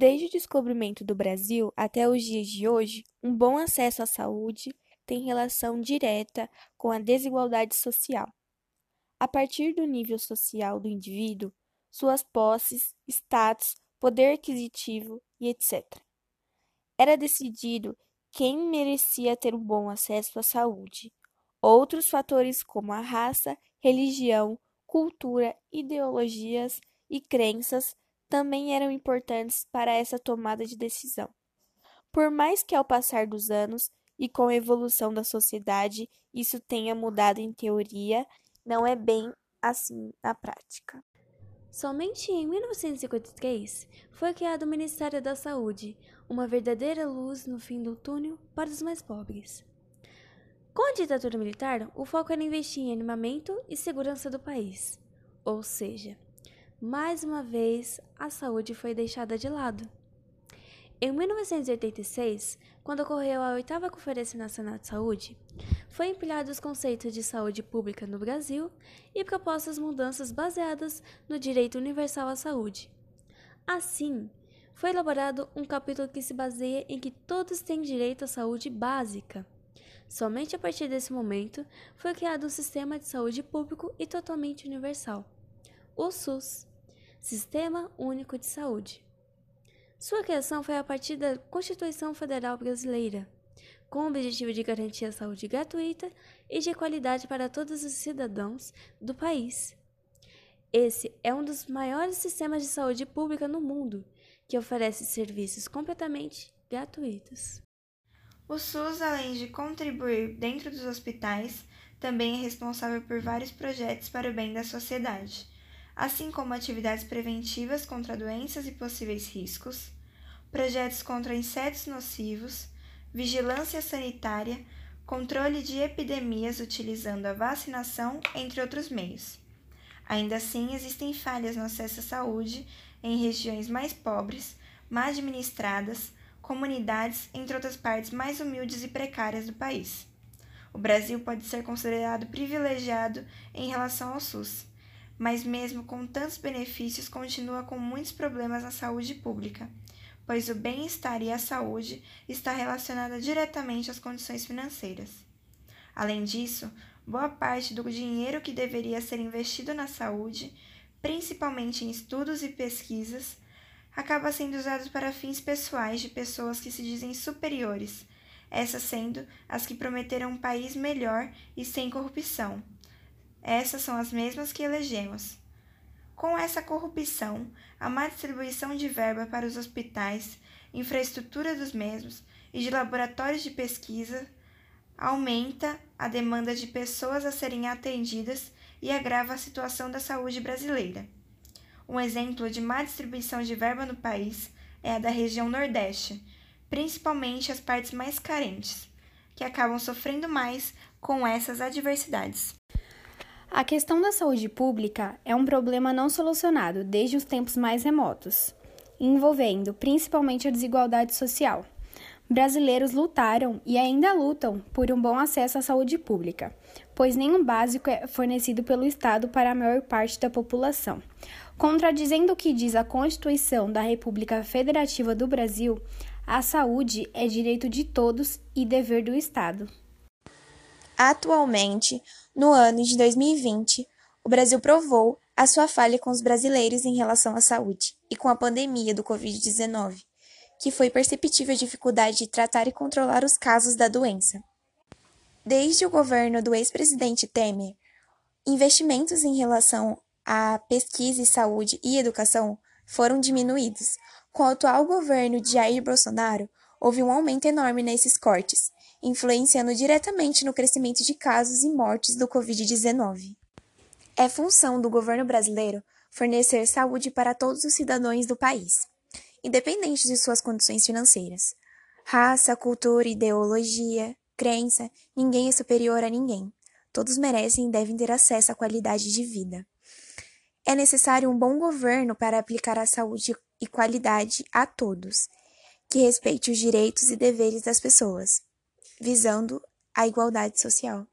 Desde o descobrimento do Brasil até os dias de hoje, um bom acesso à saúde tem relação direta com a desigualdade social. A partir do nível social do indivíduo, suas posses, status, poder aquisitivo e etc. Era decidido quem merecia ter um bom acesso à saúde. Outros fatores, como a raça, religião, cultura, ideologias e crenças, também eram importantes para essa tomada de decisão. Por mais que ao passar dos anos e com a evolução da sociedade isso tenha mudado em teoria, não é bem assim na prática. Somente em 1953 foi criado o Ministério da Saúde, uma verdadeira luz no fim do túnel para os mais pobres. Com a ditadura militar, o foco era investir em armamento e segurança do país, ou seja, mais uma vez a saúde foi deixada de lado. Em 1986, quando ocorreu a oitava Conferência Nacional de Saúde, foi empilhado os conceitos de saúde pública no Brasil e propostas mudanças baseadas no direito universal à saúde. Assim, foi elaborado um capítulo que se baseia em que todos têm direito à saúde básica. Somente a partir desse momento foi criado um sistema de saúde público e totalmente universal, o SUS Sistema Único de Saúde. Sua criação foi a partir da Constituição Federal Brasileira, com o objetivo de garantir a saúde gratuita e de qualidade para todos os cidadãos do país. Esse é um dos maiores sistemas de saúde pública no mundo, que oferece serviços completamente gratuitos. O SUS, além de contribuir dentro dos hospitais, também é responsável por vários projetos para o bem da sociedade assim como atividades preventivas contra doenças e possíveis riscos, projetos contra insetos nocivos, vigilância sanitária, controle de epidemias utilizando a vacinação, entre outros meios. Ainda assim, existem falhas no acesso à saúde em regiões mais pobres, mal administradas, comunidades, entre outras partes mais humildes e precárias do país. O Brasil pode ser considerado privilegiado em relação ao SUS mas mesmo com tantos benefícios, continua com muitos problemas na saúde pública, pois o bem-estar e a saúde está relacionada diretamente às condições financeiras. Além disso, boa parte do dinheiro que deveria ser investido na saúde, principalmente em estudos e pesquisas, acaba sendo usado para fins pessoais de pessoas que se dizem superiores, essas sendo as que prometeram um país melhor e sem corrupção essas são as mesmas que elegemos. Com essa corrupção, a má distribuição de verba para os hospitais, infraestrutura dos mesmos e de laboratórios de pesquisa aumenta a demanda de pessoas a serem atendidas e agrava a situação da saúde brasileira. Um exemplo de má distribuição de verba no país é a da região Nordeste, principalmente as partes mais carentes, que acabam sofrendo mais com essas adversidades. A questão da saúde pública é um problema não solucionado desde os tempos mais remotos, envolvendo principalmente a desigualdade social. Brasileiros lutaram e ainda lutam por um bom acesso à saúde pública, pois nenhum básico é fornecido pelo Estado para a maior parte da população. Contradizendo o que diz a Constituição da República Federativa do Brasil, a saúde é direito de todos e dever do Estado. Atualmente, no ano de 2020, o Brasil provou a sua falha com os brasileiros em relação à saúde e com a pandemia do Covid-19, que foi perceptível a dificuldade de tratar e controlar os casos da doença. Desde o governo do ex-presidente Temer, investimentos em relação à pesquisa e saúde e educação foram diminuídos. Com o atual governo de Jair Bolsonaro, houve um aumento enorme nesses cortes, influenciando diretamente no crescimento de casos e mortes do Covid-19. É função do governo brasileiro fornecer saúde para todos os cidadãos do país, independente de suas condições financeiras. Raça, cultura, ideologia, crença, ninguém é superior a ninguém. Todos merecem e devem ter acesso à qualidade de vida. É necessário um bom governo para aplicar a saúde e qualidade a todos, que respeite os direitos e deveres das pessoas visando a igualdade social.